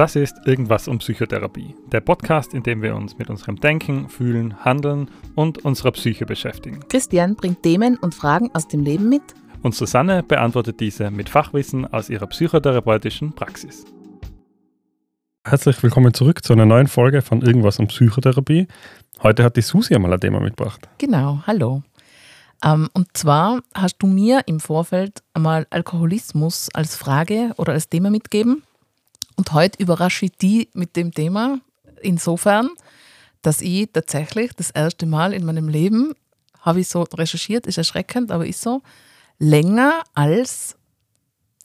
Das ist Irgendwas um Psychotherapie, der Podcast, in dem wir uns mit unserem Denken, Fühlen, Handeln und unserer Psyche beschäftigen. Christian bringt Themen und Fragen aus dem Leben mit. Und Susanne beantwortet diese mit Fachwissen aus ihrer psychotherapeutischen Praxis. Herzlich willkommen zurück zu einer neuen Folge von Irgendwas um Psychotherapie. Heute hat die Susi einmal ein Thema mitgebracht. Genau, hallo. Ähm, und zwar hast du mir im Vorfeld einmal Alkoholismus als Frage oder als Thema mitgegeben. Und heute überrasche ich die mit dem Thema insofern, dass ich tatsächlich das erste Mal in meinem Leben, habe ich so recherchiert, ist erschreckend, aber ist so, länger als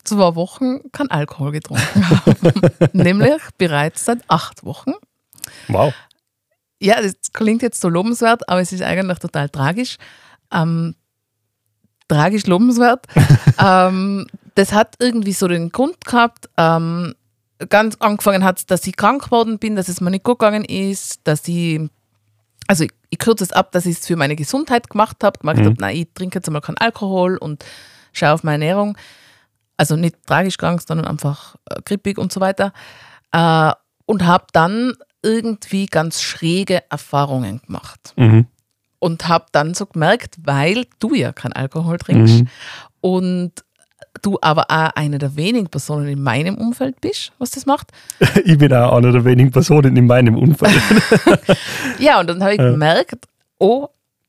zwei Wochen kein Alkohol getrunken habe. Nämlich bereits seit acht Wochen. Wow. Ja, das klingt jetzt so lobenswert, aber es ist eigentlich total tragisch. Ähm, tragisch lobenswert. ähm, das hat irgendwie so den Grund gehabt, ähm, ganz angefangen hat, dass ich krank geworden bin, dass es mir nicht gut gegangen ist, dass ich, also ich, ich kürze es ab, dass ich es für meine Gesundheit gemacht habe, gemacht mhm. habe, nein, ich trinke jetzt einmal keinen Alkohol und schaue auf meine Ernährung. Also nicht tragisch krank, sondern einfach äh, grippig und so weiter. Äh, und habe dann irgendwie ganz schräge Erfahrungen gemacht. Mhm. Und habe dann so gemerkt, weil du ja keinen Alkohol trinkst mhm. und du aber auch eine der wenigen Personen in meinem Umfeld bist, was das macht. ich bin auch eine der wenigen Personen in meinem Umfeld. ja, und dann habe ich ja. gemerkt, oh,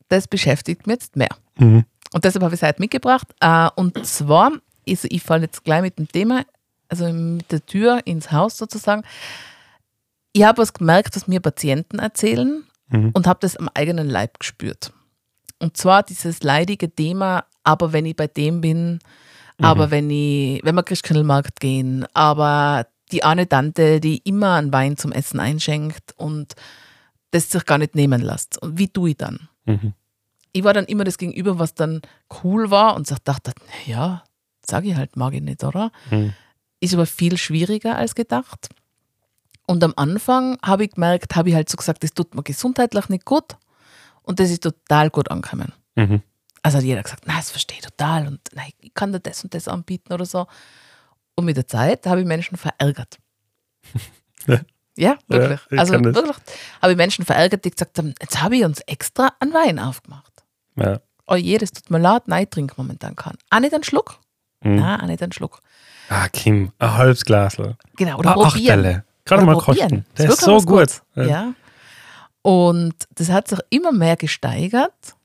das beschäftigt mich jetzt mehr. Mhm. Und deshalb habe ich es heute mitgebracht. Äh, und zwar, also ich falle jetzt gleich mit dem Thema, also mit der Tür ins Haus sozusagen. Ich habe was gemerkt, was mir Patienten erzählen mhm. und habe das am eigenen Leib gespürt. Und zwar dieses leidige Thema, aber wenn ich bei dem bin, aber mhm. wenn ich, wenn wir Christkindlmarkt gehen, aber die eine Tante, die immer einen Wein zum Essen einschenkt und das sich gar nicht nehmen lässt. Und wie tue ich dann? Mhm. Ich war dann immer das Gegenüber, was dann cool war und sich dachte, ja, sage ich halt, mag ich nicht, oder? Mhm. Ist aber viel schwieriger als gedacht. Und am Anfang habe ich gemerkt, habe ich halt so gesagt, das tut mir gesundheitlich nicht gut. Und das ist total gut angekommen. Mhm. Also hat jeder gesagt, nein, das verstehe ich total und nein, ich kann dir das und das anbieten oder so. Und mit der Zeit habe ich Menschen verärgert. ja, wirklich. Ja, also wirklich habe ich Menschen verärgert, die gesagt haben, jetzt habe ich uns extra einen Wein aufgemacht. Ja. Oh je, das tut mir leid, nein, ich trinke momentan keinen. Auch nicht einen Schluck. Mhm. Nein, auch nicht einen Schluck. Ah, Kim, ein halbes Glas. Genau, oder ah, probieren. Gerade mal kosten. Das, das ist, so gut. Ja. ja. Und das hat sich immer mehr gesteigert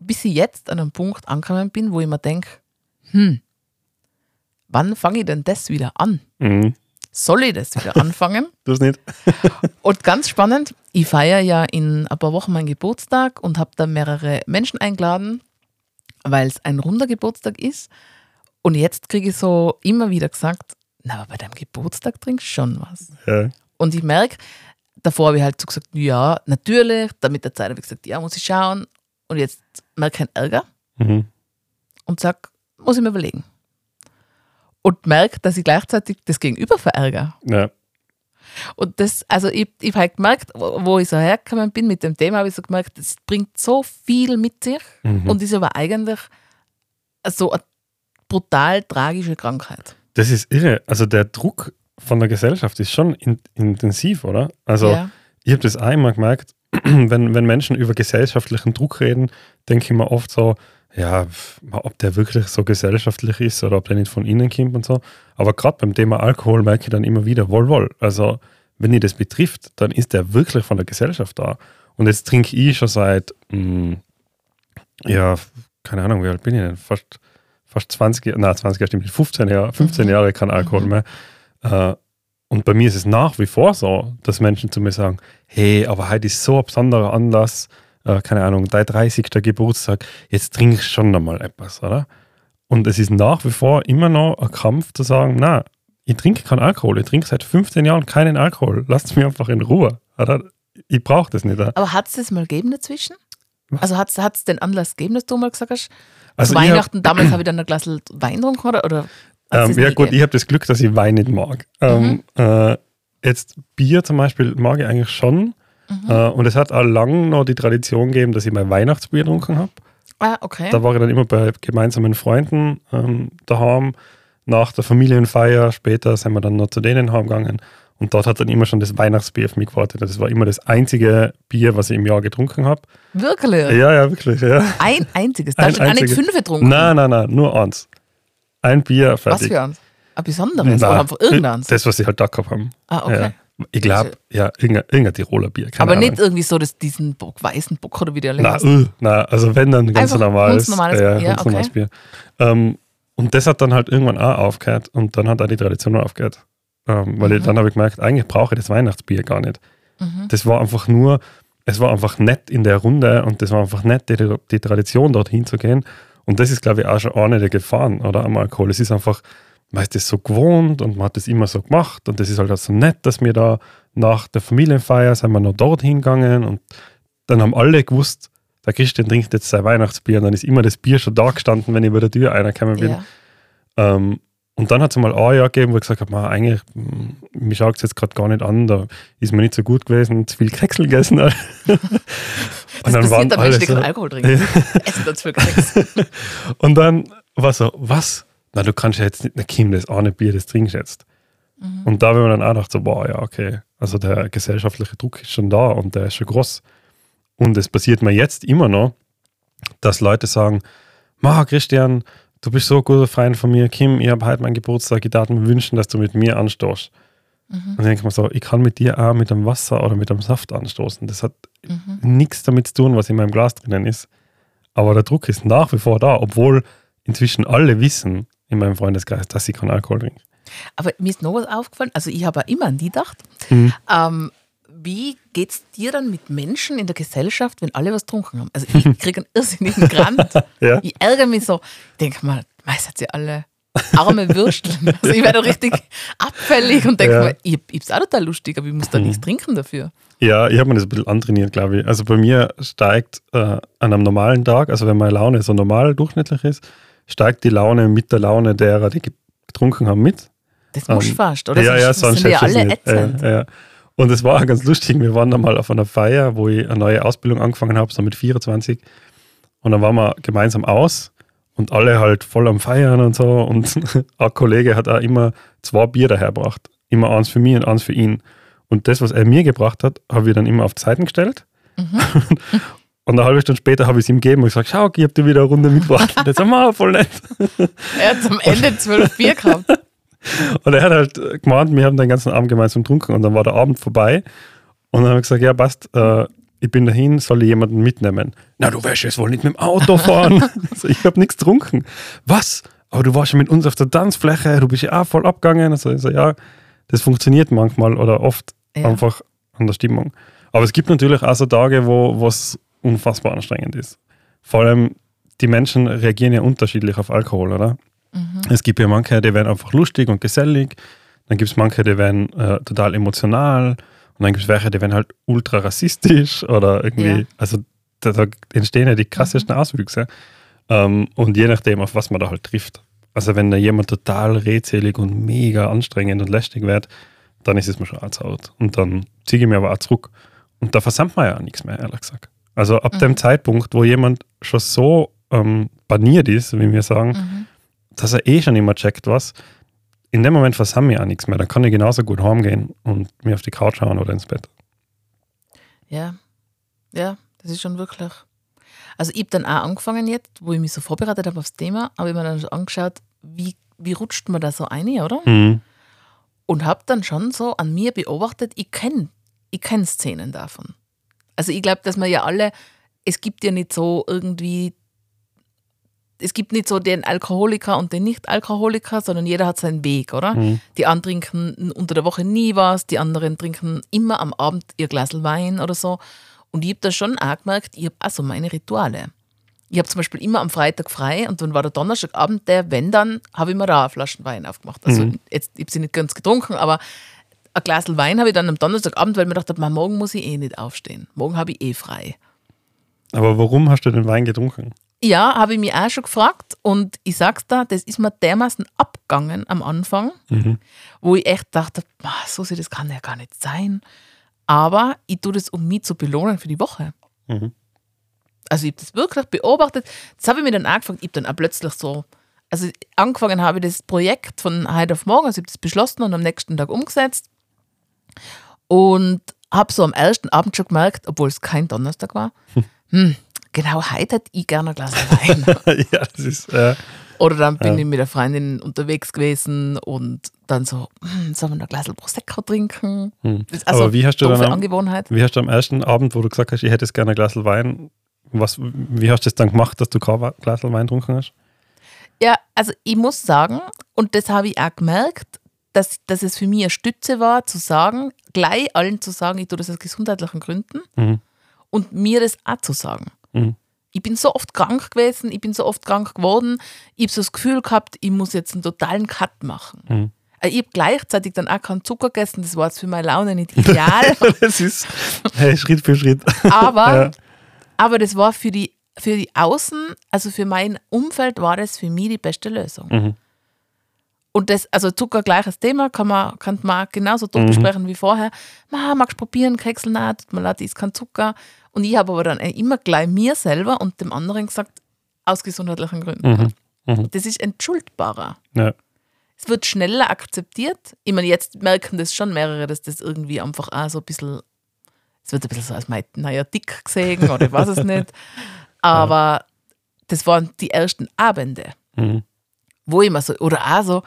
bis ich jetzt an einem Punkt angekommen bin, wo ich mir denke, hm, wann fange ich denn das wieder an? Mhm. Soll ich das wieder anfangen? du nicht. und ganz spannend, ich feiere ja in ein paar Wochen meinen Geburtstag und habe da mehrere Menschen eingeladen, weil es ein runder Geburtstag ist. Und jetzt kriege ich so immer wieder gesagt, na, aber bei deinem Geburtstag trinkst du schon was. Ja. Und ich merke, davor habe ich halt so gesagt, ja, natürlich. Dann mit der Zeit habe ich gesagt, ja, muss ich schauen. Und jetzt merke keinen Ärger mhm. und sage, muss ich mir überlegen. Und merke, dass ich gleichzeitig das Gegenüber verärgere. Ja. Und das, also ich, ich habe halt gemerkt, wo ich so hergekommen bin mit dem Thema, habe ich so gemerkt, es bringt so viel mit sich mhm. und ist aber eigentlich so eine brutal tragische Krankheit. Das ist irre. Also der Druck von der Gesellschaft ist schon in, intensiv, oder? Also ja. ich habe das einmal gemerkt, wenn, wenn Menschen über gesellschaftlichen Druck reden, denke ich mir oft so, ja, ob der wirklich so gesellschaftlich ist oder ob der nicht von innen kommt und so. Aber gerade beim Thema Alkohol merke ich dann immer wieder, wohl, wohl. Also, wenn ihr das betrifft, dann ist der wirklich von der Gesellschaft da. Und jetzt trinke ich schon seit, mh, hm, ja, keine Ahnung, wie alt bin ich denn? Fast, fast 20, na 20 Jahre stimmt 15 Jahre, 15 mhm. Jahre kein Alkohol mhm. mehr. Äh, und bei mir ist es nach wie vor so, dass Menschen zu mir sagen, hey, aber heute ist so ein besonderer Anlass, äh, keine Ahnung, dein 30. Geburtstag, jetzt trinkst du schon nochmal etwas, oder? Und es ist nach wie vor immer noch ein Kampf zu sagen, na, ich trinke keinen Alkohol, ich trinke seit 15 Jahren keinen Alkohol, lasst mich einfach in Ruhe. Oder? Ich brauche das nicht. Oder? Aber hat es das mal gegeben dazwischen? Was? Also hat es den Anlass gegeben, dass du mal gesagt hast, also Weihnachten, hab, damals habe ich dann ein Glas Wein getrunken oder, oder ähm, ja, gut, ich habe das Glück, dass ich Wein nicht mag. Ähm, mhm. äh, jetzt Bier zum Beispiel mag ich eigentlich schon. Mhm. Äh, und es hat auch lange noch die Tradition gegeben, dass ich mein Weihnachtsbier getrunken habe. Ah, okay. Da war ich dann immer bei gemeinsamen Freunden ähm, daheim. Nach der Familienfeier später sind wir dann noch zu denen heimgegangen. Und dort hat dann immer schon das Weihnachtsbier auf mich gewartet. Das war immer das einzige Bier, was ich im Jahr getrunken habe. Wirklich? Ja, ja, wirklich. Ja. Ein einziges? Da hast du gar nicht fünf getrunken? Nein, nein, nein, nur eins. Ein Bier, fertig. Was für eins? Ein besonderes? Nein, oder einfach irgendeins? Das, was sie halt da gehabt haben. Ah, okay. Ja. Ich glaube, ja, irgendein, irgendein Tiroler Bier. Aber Ahnung. nicht irgendwie so das, diesen Bock, weißen Bock oder wie der Nein, uh, nein, also wenn dann ganz Einfach normales, normales ja, Bier. Ganz normales Bier. Ähm, und das hat dann halt irgendwann auch aufgehört und dann hat auch die Tradition aufgehört. Ähm, weil mhm. ich, dann habe ich gemerkt, eigentlich brauche ich das Weihnachtsbier gar nicht. Mhm. Das war einfach nur, es war einfach nett in der Runde und das war einfach nett, die, die Tradition dorthin zu gehen. Und das ist, glaube ich, auch schon eine der Gefahren oder, am Alkohol. Es ist einfach, man ist das so gewohnt und man hat das immer so gemacht und das ist halt auch so nett, dass wir da nach der Familienfeier sind wir noch dorthin gegangen und dann haben alle gewusst, der Christian trinkt jetzt sein Weihnachtsbier und dann ist immer das Bier schon da gestanden, wenn ich bei der Tür reingekommen bin. Ja. Ähm, und dann hat es mal ein Jahr gegeben, wo ich gesagt habe, eigentlich, hm, mir schaut es jetzt gerade gar nicht an, da ist mir nicht so gut gewesen, zu viel Keksel gegessen. und das dann passiert, waren alle so, Alkohol trinken. Essen das für und dann war so, was? Na, du kannst ja jetzt nicht, na Kim, das eine Bier, das trinkst jetzt. Mhm. Und da haben wir dann auch gedacht, so, boah, ja, okay, also der gesellschaftliche Druck ist schon da und der ist schon groß. Und es passiert mir jetzt immer noch, dass Leute sagen, Ma, Christian, du bist so ein guter Freund von mir, Kim, ich habe heute meinen Geburtstag, ich darf mir wünschen, dass du mit mir anstoßt. Mhm. Und dann denke ich mir so, ich kann mit dir auch mit dem Wasser oder mit dem Saft anstoßen. Das hat Mhm. nichts damit zu tun, was in meinem Glas drinnen ist. Aber der Druck ist nach wie vor da, obwohl inzwischen alle wissen in meinem Freundeskreis, dass sie keinen Alkohol trinken. Aber mir ist noch was aufgefallen, also ich habe immer an die gedacht. Mhm. Ähm, wie geht es dir dann mit Menschen in der Gesellschaft, wenn alle was getrunken haben? Also ich kriege einen irrsinnigen Grant. Ja. Ich ärgere mich so. Ich denke mal, meistens sie alle arme Würsteln. Also ich werde richtig abfällig und denke Ja. mir, ich, ich es auch total lustig, aber ich muss da Mhm. nichts trinken dafür. Ja, ich habe mir das ein bisschen antrainiert, glaube ich. Also bei mir steigt äh, an einem normalen Tag, also wenn meine Laune so normal durchschnittlich ist, steigt die Laune mit der Laune derer, die getrunken haben, mit. Das muss Ähm, fast, oder? ja, ja, sonst sind ja alle ätzend. Ja, ja. Und es war auch ganz lustig. Wir waren da mal auf einer Feier, wo ich eine neue Ausbildung angefangen habe, so mit 24. Und dann waren wir gemeinsam aus und alle halt voll am Feiern und so. Und ein Kollege hat auch immer zwei Bier dahergebracht. Immer eins für mich und eins für ihn. Und das, was er mir gebracht hat, habe ich dann immer auf die Seiten gestellt. Mhm. Und eine halbe Stunde später habe ich es ihm gegeben und gesagt, schau, ich habe dir wieder eine Runde mitgebracht. Und jetzt haben wir voll nett. Er hat am Ende zwölf Bier gehabt. Und er hat halt gemeint, wir haben den ganzen Abend gemeinsam getrunken und dann war der Abend vorbei. Und dann habe ich gesagt, ja, passt, äh, ich bin dahin, soll ich jemanden mitnehmen? Na, du wirst jetzt wohl nicht mit dem Auto fahren. also, ich habe nichts getrunken. Was? Aber du warst ja mit uns auf der Tanzfläche, du bist ja auch voll abgegangen. Also ich so, ja, das funktioniert manchmal oder oft Ja. einfach an der Stimmung. Aber es gibt natürlich auch so Tage, wo es unfassbar anstrengend ist. Vor allem, die Menschen reagieren ja unterschiedlich auf Alkohol, oder? Mhm. Es gibt ja manche, die werden einfach lustig und gesellig. Dann gibt es manche, die werden äh, total emotional. Und dann gibt es welche, die werden halt ultra rassistisch oder irgendwie. Ja. Also da, da entstehen ja die krassesten Auswüchse. Ähm, und je nachdem, auf was man da halt trifft. Also wenn da jemand total redselig und mega anstrengend und lästig wird, dann ist es mir schon anzaut. Und dann ziehe ich mir aber auch zurück. Und da versammelt man ja auch nichts mehr, ehrlich gesagt. Also ab dem Zeitpunkt, wo jemand schon so ähm, baniert ist, wie wir sagen, Mhm. dass er eh schon immer checkt, was, in dem Moment versammle ich auch nichts mehr. Dann kann ich genauso gut heimgehen und mir auf die Couch schauen oder ins Bett. Ja, ja, das ist schon wirklich. Also ich habe dann auch angefangen jetzt, wo ich mich so vorbereitet habe aufs Thema, habe ich mir dann so angeschaut, wie, wie rutscht man da so ein, oder? Mhm. Und habe dann schon so an mir beobachtet, ich kenne ich kenn Szenen davon. Also ich glaube, dass man ja alle, es gibt ja nicht so irgendwie, es gibt nicht so den Alkoholiker und den Nicht-Alkoholiker, sondern jeder hat seinen Weg, oder? Mhm. Die einen trinken unter der Woche nie was, die anderen trinken immer am Abend ihr Glas Wein oder so. Und ich habe da schon auch gemerkt, ich habe auch so meine Rituale. Ich habe zum Beispiel immer am Freitag frei und dann war der Donnerstagabend der, wenn dann, habe ich mir da eine Flaschen Wein aufgemacht. Also Mhm. jetzt, ich habe sie nicht ganz getrunken, aber ein Glas Wein habe ich dann am Donnerstagabend, weil ich mir gedacht habe, morgen muss ich eh nicht aufstehen. Morgen habe ich eh frei. Aber warum hast du den Wein getrunken? Ja, habe ich mich auch schon gefragt und ich sag's da, das ist mir dermaßen abgegangen am Anfang, Mhm. wo ich echt dachte, "Ah, so das kann ja gar nicht sein. Aber ich tue das, um mich zu belohnen für die Woche. Mhm. Also ich habe das wirklich beobachtet. Das habe ich mir dann angefangen, ich habe dann auch plötzlich so, also angefangen habe ich das Projekt von heute auf morgen, also ich habe das beschlossen und am nächsten Tag umgesetzt. Und habe so am ersten Abend schon gemerkt, obwohl es kein Donnerstag war, hm, genau heute hätte ich gerne ein Glas Wein. ja, das ist. Äh, Oder dann bin ja. ich mit der Freundin unterwegs gewesen und dann so, hm, sollen wir noch ein Glas Prosecco trinken? Hm. Also Aber wie hast, du dann am, Angewohnheit. wie hast du am ersten Abend, wo du gesagt hast, ich hätte gerne ein Glas Wein, was, wie hast du das dann gemacht, dass du kein Glas Wein getrunken hast? Ja, also ich muss sagen, und das habe ich auch gemerkt, dass, dass es für mich eine Stütze war, zu sagen, gleich allen zu sagen, ich tue das aus gesundheitlichen Gründen mhm. und mir das auch zu sagen. Mhm. Ich bin so oft krank gewesen, ich bin so oft krank geworden, ich habe so das Gefühl gehabt, ich muss jetzt einen totalen Cut machen. Mhm. Äh, ich habe gleichzeitig dann auch keinen Zucker gegessen, das war jetzt für meine Laune nicht ideal. das ist hey, Schritt für Schritt. aber, ja. aber das war für die, für die Außen, also für mein Umfeld war das für mich die beste Lösung. Mhm. Und das, also Zucker gleiches Thema, kann man, kann man genauso dort mhm. wie vorher. Ma, magst du probieren, Keksel nach, tut mir leid, ist kein Zucker. Und ich habe aber dann immer gleich mir selber und dem anderen gesagt, aus gesundheitlichen Gründen. Mhm. Mhm. Das ist entschuldbarer. Ja. Es wird schneller akzeptiert. Ich meine, jetzt merken das schon mehrere, dass das irgendwie einfach auch so ein bisschen, es wird ein bisschen so als mein, naja, dick gesehen oder ich weiß es nicht. Aber ja. das waren die ersten Abende. Mhm wo ich mir so, oder auch so,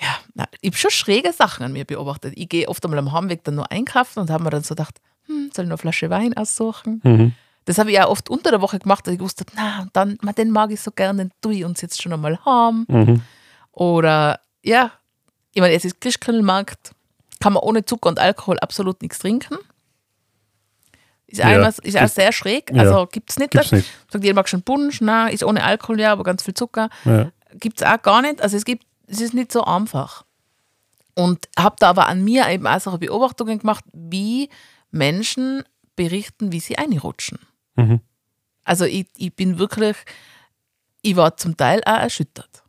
ja, ich habe schon schräge Sachen an mir beobachtet. Ich gehe oft einmal am Heimweg dann nur einkaufen und habe mir dann so gedacht, hm, soll ich noch eine Flasche Wein aussuchen? Mhm. Das habe ich auch oft unter der Woche gemacht, dass ich wusste, na, dann, den mag ich so gerne, den tue ich uns jetzt schon einmal haben. Mhm. Oder, ja, ich meine, es ist Christkindlmarkt, kann man ohne Zucker und Alkohol absolut nichts trinken. Ist, ja, einmal, ist auch sehr schräg, also ja, gibt es nicht. Gibt's nicht. Sagt jeder mag schon Punsch, na, ist ohne Alkohol, ja, aber ganz viel Zucker. Ja gibt es auch gar nicht. Also es gibt, es ist nicht so einfach. Und habe da aber an mir eben auch so Beobachtungen gemacht, wie Menschen berichten, wie sie einrutschen. Mhm. Also ich, ich bin wirklich, ich war zum Teil auch erschüttert.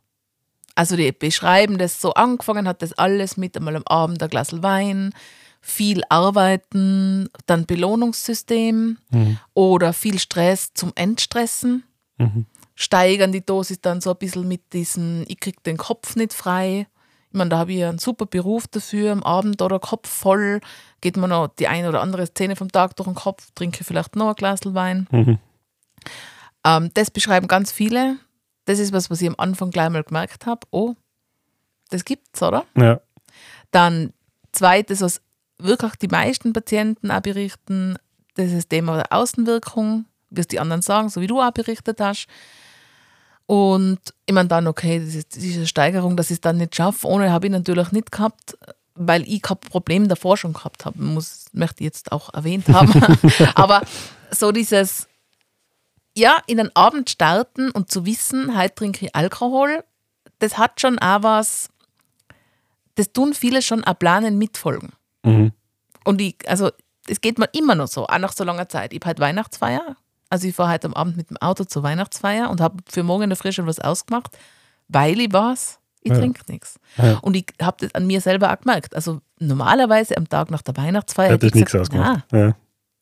Also die beschreiben das so, angefangen hat das alles mit einmal am Abend ein Glas Wein, viel Arbeiten, dann Belohnungssystem mhm. oder viel Stress zum Entstressen. Mhm steigern die Dosis dann so ein bisschen mit diesem, ich krieg den Kopf nicht frei. Ich meine, da habe ich einen super Beruf dafür, am Abend oder Kopf voll, geht mir noch die eine oder andere Szene vom Tag durch den Kopf, trinke vielleicht noch ein Glas Wein. Mhm. Ähm, das beschreiben ganz viele. Das ist was, was ich am Anfang gleich mal gemerkt habe. Oh, das gibt's, oder? Ja. Dann zweites, was wirklich die meisten Patienten auch berichten, das ist das Thema der Außenwirkung, wie es die anderen sagen, so wie du auch berichtet hast. Und ich meine dann, okay, diese Steigerung, dass ich es dann nicht schaffe, ohne habe ich natürlich nicht gehabt, weil ich kein Problem davor schon gehabt habe. Muss, möchte ich jetzt auch erwähnt haben. Aber so dieses, ja, in den Abend starten und zu wissen, heute trinke ich Alkohol, das hat schon auch was, das tun viele schon auch planen mitfolgen. Mhm. Und ich, also, es geht mir immer noch so, auch nach so langer Zeit. Ich habe halt Weihnachtsfeier, also ich fahre heute am Abend mit dem Auto zur Weihnachtsfeier und habe für morgen in der Früh schon was ausgemacht, weil ich was, ich ja. trinke nichts. Ja. Und ich habe das an mir selber auch gemerkt. Also normalerweise am Tag nach der Weihnachtsfeier hätte ich nichts ausgemacht. Na, ja.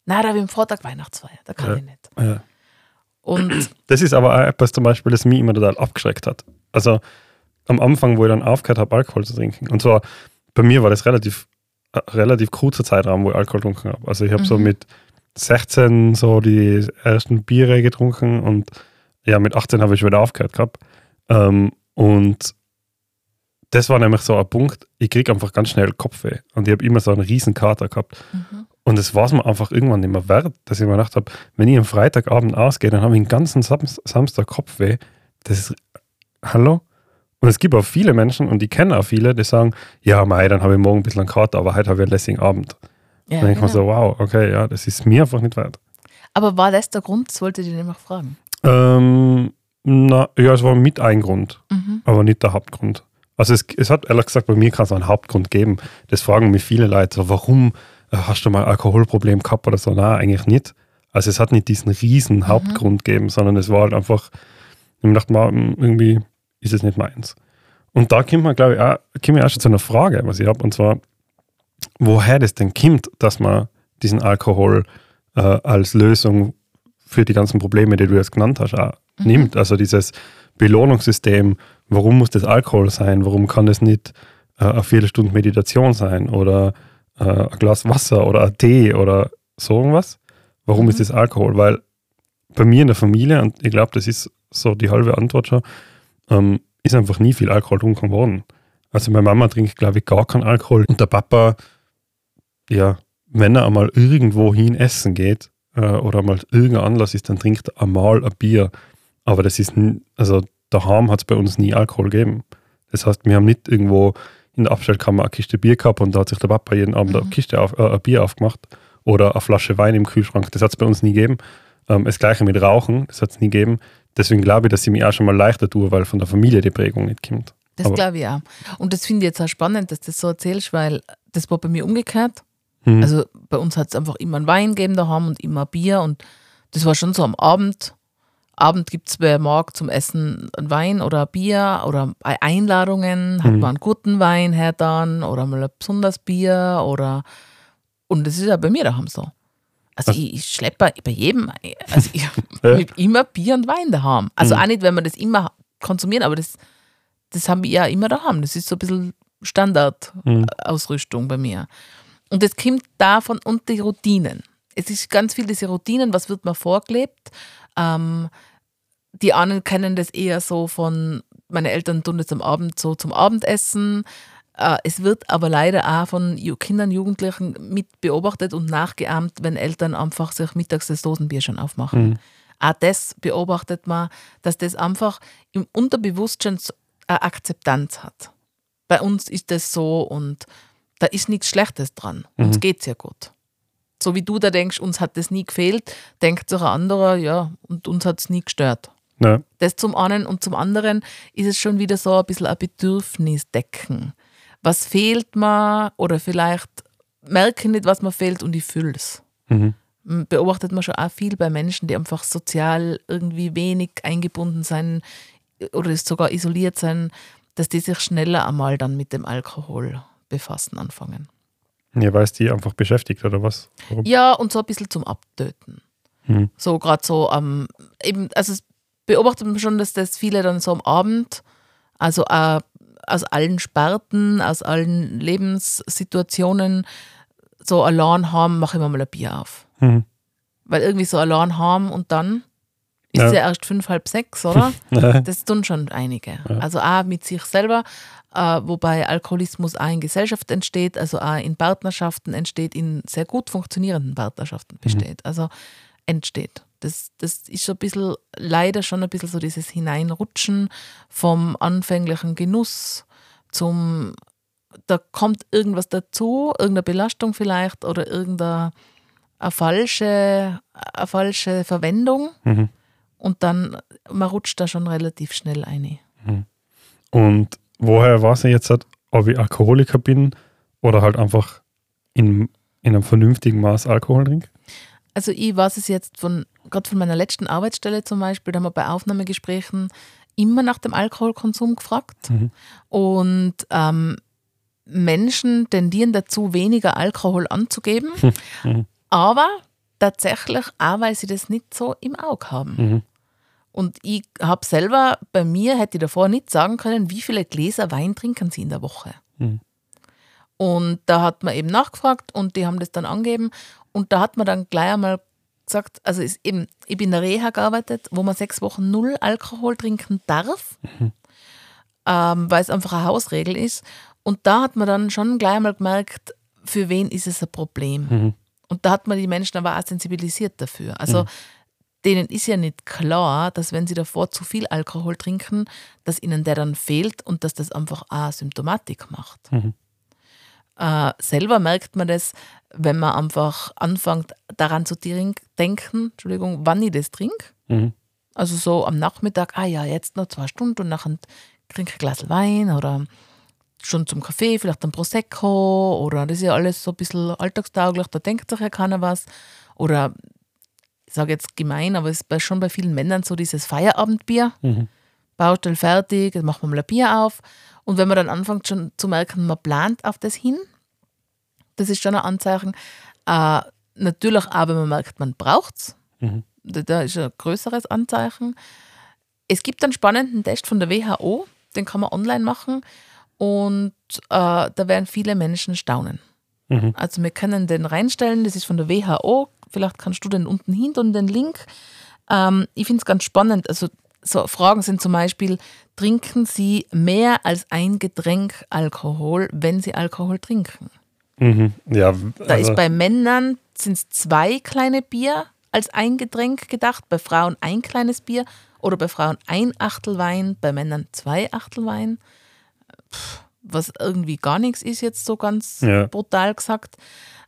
Nein, da habe ich am Vortag Weihnachtsfeier, da kann ich nicht. Und das ist aber auch etwas zum Beispiel, das mich immer total abgeschreckt hat. Also am Anfang, wo ich dann aufgehört habe, Alkohol zu trinken. Und zwar, bei mir war das relativ, äh, relativ kurzer Zeitraum, wo ich Alkohol getrunken habe. Also ich habe mhm. so mit 16 so die ersten Biere getrunken und ja, mit 18 habe ich wieder aufgehört gehabt. Ähm, und das war nämlich so ein Punkt, ich kriege einfach ganz schnell Kopfweh. Und ich habe immer so einen riesen Kater gehabt. Mhm. Und es war es mir einfach irgendwann nicht mehr wert, dass ich mir gedacht habe, wenn ich am Freitagabend ausgehe, dann habe ich den ganzen Sam Samstag Kopfweh. Das ist, hallo? Und es gibt auch viele Menschen, und ich kenne auch viele, die sagen, ja, mei, dann habe ich morgen ein bisschen einen Kater, aber heute habe ich einen lässigen Abend. Ja, dann denke genau. ich mir so, wow, okay, ja, das ist mir einfach nicht wert. Aber war das der Grund? Das wollte ich dir nämlich fragen. Ähm, na, ja, es war mit ein Grund, mhm. aber nicht der Hauptgrund. Also es, es hat ehrlich gesagt bei mir kann es einen Hauptgrund geben. Das fragen mich viele Leute, so, warum äh, hast du mal ein Alkoholproblem gehabt oder so? Nein, eigentlich nicht. Also es hat nicht diesen riesen mhm. Hauptgrund gegeben, sondern es war halt einfach, ich dachte mal, irgendwie ist es nicht meins. Und da kommt man, glaube ich, auch, auch schon zu einer Frage, was ich habe, und zwar, woher das denn kommt, dass man diesen Alkohol äh, als Lösung für die ganzen Probleme, die du jetzt genannt hast, auch mhm. nimmt. Also dieses Belohnungssystem, warum muss das Alkohol sein? Warum kann das nicht äh, eine Viertelstunde Meditation sein? Oder äh, ein Glas Wasser oder ein Tee oder so irgendwas. Warum mhm. ist das Alkohol? Weil bei mir in der Familie, und ich glaube, das ist so die halbe Antwort schon, ähm, ist einfach nie viel Alkohol getrunken worden. Also meine Mama trinkt, glaube ich, gar keinen Alkohol. Und der Papa, ja, wenn er einmal irgendwo hin essen geht äh, oder mal irgendein Anlass ist, dann trinkt er einmal ein Bier. Aber das ist, also daheim hat es bei uns nie Alkohol gegeben. Das heißt, wir haben nicht irgendwo in der Abstellkammer eine Kiste Bier gehabt und da hat sich der Papa jeden Abend eine mhm. Kiste auf, äh, ein Bier aufgemacht oder eine Flasche Wein im Kühlschrank. Das hat es bei uns nie gegeben. Ähm, das gleiche mit Rauchen, das hat es nie gegeben. Deswegen glaube ich, dass ich mich auch schon mal leichter tue, weil von der Familie die Prägung nicht kommt. Das glaube ich auch. Und das finde ich jetzt auch spannend, dass du das so erzählst, weil das war bei mir umgekehrt. Mhm. Also bei uns hat es einfach immer einen Wein gegeben daheim und immer Bier und das war schon so am Abend. Abend gibt es bei Markt zum Essen ein Wein oder ein Bier oder bei Einladungen hat mhm. man einen guten Wein her dann oder mal ein besonderes Bier oder und das ist ja bei mir daheim so. Also ich, ich schleppe bei jedem, also ich habe immer Bier und Wein daheim. Also mhm. auch nicht, wenn wir das immer konsumieren, aber das, das haben wir ja immer daheim. Das ist so ein bisschen Standardausrüstung mhm. bei mir. Und das kommt davon und die Routinen. Es ist ganz viel diese Routinen, was wird mir vorgelebt. Ähm, die anderen kennen das eher so von, meine Eltern tun das am Abend so zum Abendessen. Äh, es wird aber leider auch von Kindern, Jugendlichen mit beobachtet und nachgeahmt, wenn Eltern einfach sich mittags das Dosenbier schon aufmachen. Mhm. Auch das beobachtet man, dass das einfach im Unterbewusstsein eine Akzeptanz hat. Bei uns ist das so und da ist nichts Schlechtes dran. Mhm. Uns geht es ja gut. So wie du da denkst, uns hat das nie gefehlt, denkt sich ein anderer, ja, und uns hat es nie gestört. Ja. Das zum einen und zum anderen ist es schon wieder so ein bisschen ein Bedürfnis decken was fehlt mir oder vielleicht merke ich nicht, was mir fehlt und ich fühle es. Mhm. Beobachtet man schon auch viel bei Menschen, die einfach sozial irgendwie wenig eingebunden sind oder sogar isoliert sind, dass die sich schneller einmal dann mit dem Alkohol befassen anfangen. Ja, weil es die einfach beschäftigt oder was? Warum? Ja, und so ein bisschen zum Abtöten. Mhm. So gerade so am, ähm, eben, also beobachtet man schon, dass das viele dann so am Abend, also auch aus allen Sparten, aus allen Lebenssituationen so allein haben, mache ich mir mal ein Bier auf. Mhm. Weil irgendwie so allein haben und dann ist ja, ja erst fünf, halb sechs, oder? das tun schon einige. Ja. Also auch mit sich selber, äh, wobei Alkoholismus auch in Gesellschaft entsteht, also auch in Partnerschaften entsteht, in sehr gut funktionierenden Partnerschaften mhm. besteht. Mhm. Also entsteht. Das, das ist so ein bisschen, leider schon ein bisschen so dieses Hineinrutschen vom anfänglichen Genuss zum, da kommt irgendwas dazu, irgendeine Belastung vielleicht oder irgendeine eine falsche, eine falsche Verwendung. Mhm. Und dann, man rutscht da schon relativ schnell ein. Und woher weiß ich jetzt, ob ich Alkoholiker bin oder halt einfach in, in einem vernünftigen Maß Alkohol trinke? Also ich weiß es jetzt von, gerade von meiner letzten Arbeitsstelle zum Beispiel, da haben wir bei Aufnahmegesprächen immer nach dem Alkoholkonsum gefragt. Mhm. Und ähm, Menschen tendieren dazu, weniger Alkohol anzugeben, mhm. aber tatsächlich auch, weil sie das nicht so im Auge haben. Mhm. Und ich habe selber, bei mir hätte ich davor nicht sagen können, wie viele Gläser Wein trinken sie in der Woche. Mhm. Und da hat man eben nachgefragt und die haben das dann angegeben. Und da hat man dann gleich einmal gesagt, also ist eben, ich bin in der Reha gearbeitet, wo man sechs Wochen null Alkohol trinken darf, mhm. ähm, weil es einfach eine Hausregel ist. Und da hat man dann schon gleich einmal gemerkt, für wen ist es ein Problem. Mhm. Und da hat man die Menschen aber auch sensibilisiert dafür. Also mhm. Denen ist ja nicht klar, dass wenn sie davor zu viel Alkohol trinken, dass ihnen der dann fehlt und dass das einfach auch Symptomatik macht. Mhm. Äh, selber merkt man das, wenn man einfach anfängt daran zu denken, Entschuldigung, wann ich das trinke. Mhm. Also so am Nachmittag, ah ja, jetzt noch zwei Stunden und nachher trinke ich ein Glas Wein oder schon zum Kaffee, vielleicht ein Prosecco oder das ist ja alles so ein bisschen alltagstauglich, da denkt sich ja keiner was. Oder ich sage jetzt gemein, aber es ist schon bei vielen Männern so dieses Feierabendbier. Mhm. Baustelle fertig, jetzt machen wir mal ein Bier auf. Und wenn man dann anfängt schon zu merken, man plant auf das hin, das ist schon ein Anzeichen. Äh, natürlich auch, wenn man merkt, man braucht es. Mhm. Da ist ein größeres Anzeichen. Es gibt einen spannenden Test von der WHO, den kann man online machen und äh, da werden viele Menschen staunen. Mhm. Also wir können den reinstellen, das ist von der WHO. Vielleicht kannst du den unten hin und den Link. Ähm, ich finde es ganz spannend. Also so Fragen sind zum Beispiel, trinken Sie mehr als ein Getränk Alkohol, wenn Sie Alkohol trinken? Mhm. Ja, also da ist bei Männern sind es zwei kleine Bier als ein Getränk gedacht, bei Frauen ein kleines Bier oder bei Frauen ein Achtel Wein, bei Männern zwei Achtel Wein. was irgendwie gar nichts ist, jetzt so ganz ja. brutal gesagt.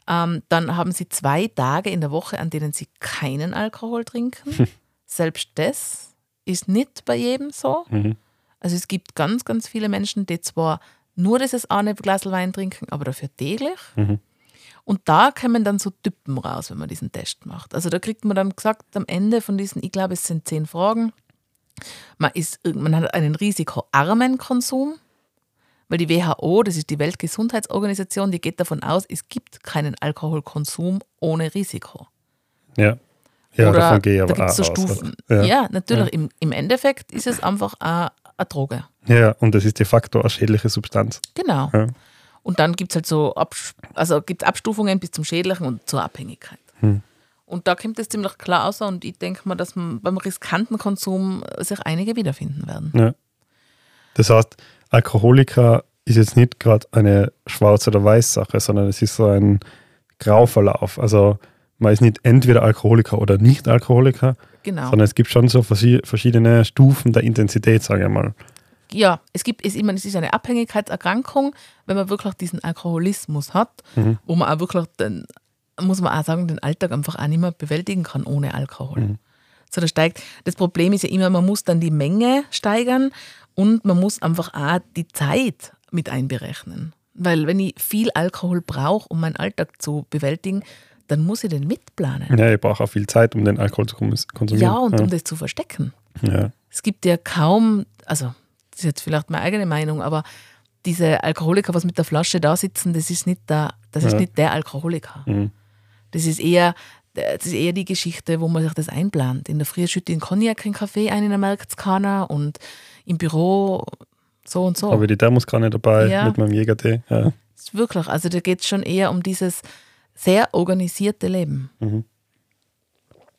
Ähm, dann haben sie zwei Tage in der Woche, an denen sie keinen Alkohol trinken. Selbst das ist nicht bei jedem so. Mhm. Also es gibt ganz, ganz viele Menschen, die zwar nur dieses eine Glas Wein trinken, aber dafür täglich. Mhm. Und da kommen dann so Typen raus, wenn man diesen Test macht. Also da kriegt man dann gesagt, am Ende von diesen, ich glaube, es sind zehn Fragen, man, ist, man hat einen risikoarmen Konsum, weil die WHO, das ist die Weltgesundheitsorganisation, die geht davon aus, es gibt keinen Alkoholkonsum ohne Risiko. Ja. Ja, Oder davon gehe ich aber da auch so. Stufen. Ja. Ja, natürlich. Im, Im Endeffekt ist es einfach eine, eine Droge. Ja, und das ist de facto eine schädliche Substanz. Genau. Ja. Und dann gibt es halt so Abs also gibt's Abstufungen bis zum Schädlichen und zur Abhängigkeit. Hm. Und da kommt es ziemlich klar aus und ich denke mal, dass man beim riskanten Konsum sich einige wiederfinden werden. Ja. Das heißt, Alkoholiker ist jetzt nicht gerade eine Schwarz- oder Weiß-Sache, sondern es ist so ein Grauverlauf. Also man ist nicht entweder Alkoholiker oder nicht Alkoholiker, Genau. sondern es gibt schon so verschiedene Stufen der Intensität, sage ich mal. Ja, es gibt, es, ich meine, es ist eine Abhängigkeitserkrankung, wenn man wirklich diesen Alkoholismus hat, Mhm. wo man auch wirklich, den, muss man auch sagen, den Alltag einfach auch nicht mehr bewältigen kann ohne Alkohol. Mhm. So, da steigt, das Problem ist ja immer, man muss dann die Menge steigern und man muss einfach auch die Zeit mit einberechnen. Weil wenn ich viel Alkohol brauche, um meinen Alltag zu bewältigen, dann muss ich den mitplanen. Ja, ich brauche auch viel Zeit, um den Alkohol zu kons- konsumieren. Ja, und um das zu verstecken. ja. Es gibt ja kaum, also das ist jetzt vielleicht meine eigene Meinung, aber diese Alkoholiker, was mit der Flasche da sitzen, das ist nicht der, das ist Ja. nicht der Alkoholiker. Mhm. Das ist eher, das ist eher die Geschichte, wo man sich das einplant. In der Früh schütte ich einen Cognac in den Kaffee ein, dann merkt es keiner und im Büro so und so. Ich die Thermoskanne dabei Ja. mit meinem Jägertee. Ja. Wirklich, also da geht es schon eher um dieses sehr organisierte Leben.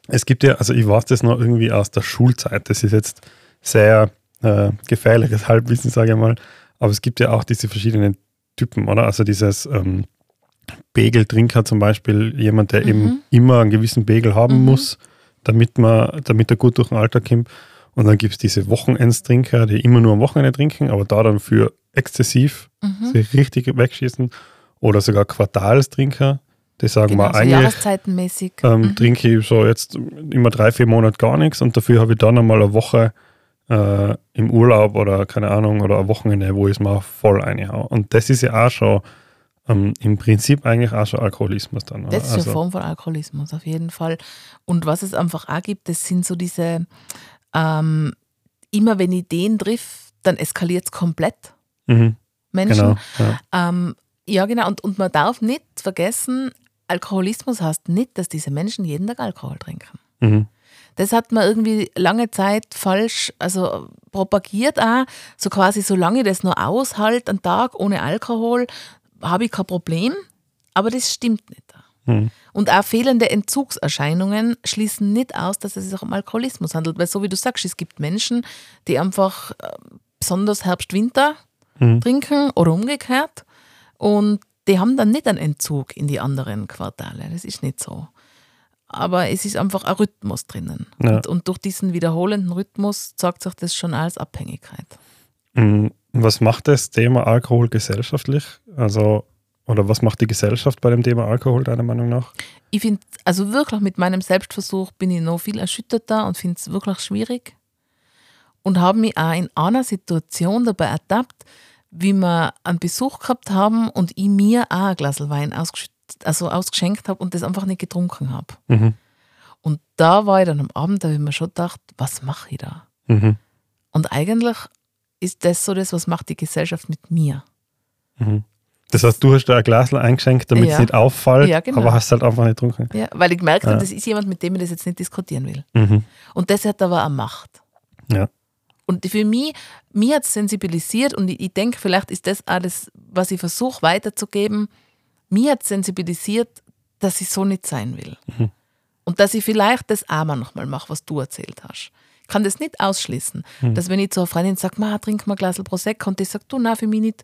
Es gibt ja, also ich weiß das noch irgendwie aus der Schulzeit, das ist jetzt sehr äh, gefährliches Halbwissen, sage ich mal, aber es gibt ja auch diese verschiedenen Typen, oder? Also dieses ähm, Begeltrinker zum Beispiel, jemand, der eben immer einen gewissen Begel haben Mhm. muss, damit, man, damit er gut durch den Alltag kommt. Und dann gibt es diese Wochenendstrinker, die immer nur am Wochenende trinken, aber da dann für exzessiv Mhm. sich richtig wegschießen. Oder sogar Quartalstrinker, die sagen Genau, mal so eigentlich jahreszeitmäßig. ähm, trinke ich so jetzt immer drei, vier Monate gar nichts und dafür habe ich dann einmal eine Woche äh, im Urlaub oder keine Ahnung oder ein Wochenende, wo ich es mal voll reinhau. Und das ist ja auch schon ähm, im Prinzip eigentlich auch schon Alkoholismus dann. Oder? Das ist eine Form von Alkoholismus, auf jeden Fall. Und was es einfach auch gibt, das sind so diese, ähm, immer wenn ich den triff, dann eskaliert es komplett. mhm, Menschen. genau. Ja. Ähm, ja, genau. Und, und man darf nicht vergessen, Alkoholismus heißt nicht, dass diese Menschen jeden Tag Alkohol trinken. Mhm, Das hat man irgendwie lange Zeit falsch, also propagiert auch, so quasi, solange ich das nur aushalte, einen Tag ohne Alkohol, habe ich kein Problem. Aber das stimmt nicht. Mhm, Und auch fehlende Entzugserscheinungen schließen nicht aus, dass es sich um Alkoholismus handelt. Weil so wie du sagst, es gibt Menschen, die einfach äh, besonders Herbst-Winter Mhm. trinken oder umgekehrt und die haben dann nicht einen Entzug in die anderen Quartale. Das ist nicht so. Aber es ist einfach ein Rhythmus drinnen. Ja. Und, und durch diesen wiederholenden Rhythmus zeigt sich das schon als Abhängigkeit. Mhm. Was macht das Thema Alkohol gesellschaftlich? Also, oder was macht die Gesellschaft bei dem Thema Alkohol, deiner Meinung nach? Ich finde, also wirklich mit meinem Selbstversuch bin ich noch viel erschütterter und finde es wirklich schwierig. Und habe mich auch in einer Situation dabei ertappt, wie wir einen Besuch gehabt haben und ich mir auch ein Glas Wein also ausgeschenkt habe und das einfach nicht getrunken habe. Mhm. Und da war ich dann am Abend, da habe ich mir schon gedacht, was mache ich da? Mhm. Und eigentlich ist das so das, was macht die Gesellschaft mit mir. Mhm. Das heißt, du hast da ein Glas eingeschenkt, damit es Ja. nicht auffällt, Ja, genau. aber hast halt einfach nicht getrunken. Ja, weil ich gemerkt habe, das ist jemand, mit dem ich das jetzt nicht diskutieren will. Mhm. Und das hat aber eine Macht. Ja. Und für mich, mich hat es sensibilisiert und ich, ich denke, vielleicht ist das auch das, was ich versuche weiterzugeben. mir hat sensibilisiert, dass ich so nicht sein will. Mhm. Und dass ich vielleicht das auch mal nochmal mache, was du erzählt hast. Ich kann das nicht ausschließen, mhm. dass wenn ich zu einer Freundin sage, ma, trink mal ein Glas Prosecco und die sagt, du, nein, für mich nicht.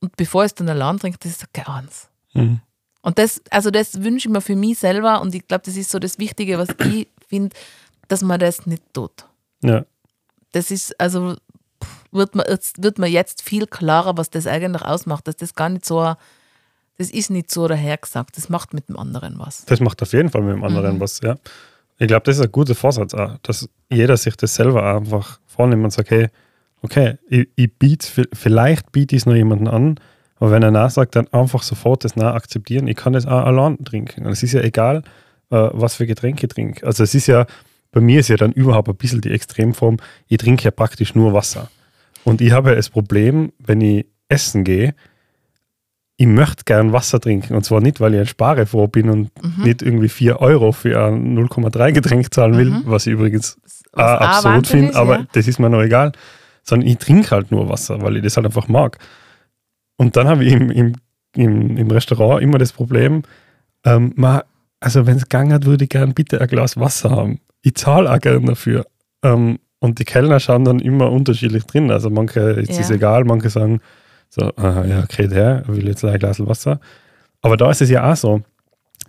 Und bevor ich es dann allein trinke, das ist gar eins. Mhm. Und das, also das wünsche ich mir für mich selber und ich glaube, das ist so das Wichtige, was ich finde, dass man das nicht tut. Ja. Das ist, also wird mir, jetzt, wird mir jetzt viel klarer, was das eigentlich ausmacht, dass das gar nicht so, das ist nicht so dahergesagt, das macht mit dem anderen was. Das macht auf jeden Fall mit dem anderen mhm. was, ja. Ich glaube, das ist ein guter Vorsatz auch, dass jeder sich das selber einfach vornimmt und sagt, hey, okay, ich, ich biete, vielleicht biete ich es noch jemandem an, aber wenn er nach sagt, dann einfach sofort das nach akzeptieren. Ich kann das auch allein trinken. Und es ist ja egal, äh, was für Getränke ich trinke. Also es ist ja, bei mir ist ja dann überhaupt ein bisschen die Extremform, ich trinke ja praktisch nur Wasser. Und ich habe ja das Problem, wenn ich essen gehe, ich möchte gern Wasser trinken. Und zwar nicht, weil ich ein Sparefroh bin und mhm. nicht irgendwie 4 Euro für ein 0,3 Getränk zahlen will, mhm. was ich übrigens was absurd finde, aber ja. das ist mir noch egal. Sondern ich trinke halt nur Wasser, weil ich das halt einfach mag. Und dann habe ich im, im, im, im, Restaurant immer das Problem, ähm, man, also wenn es gegangen hat, würde ich gern bitte ein Glas Wasser haben. Ich zahle auch gern dafür. Ähm, und die Kellner schauen dann immer unterschiedlich drin. Also manche, es ja. ist egal, manche sagen so, aha, ja, geht her, will jetzt ein Glas Wasser. Aber da ist es ja auch so,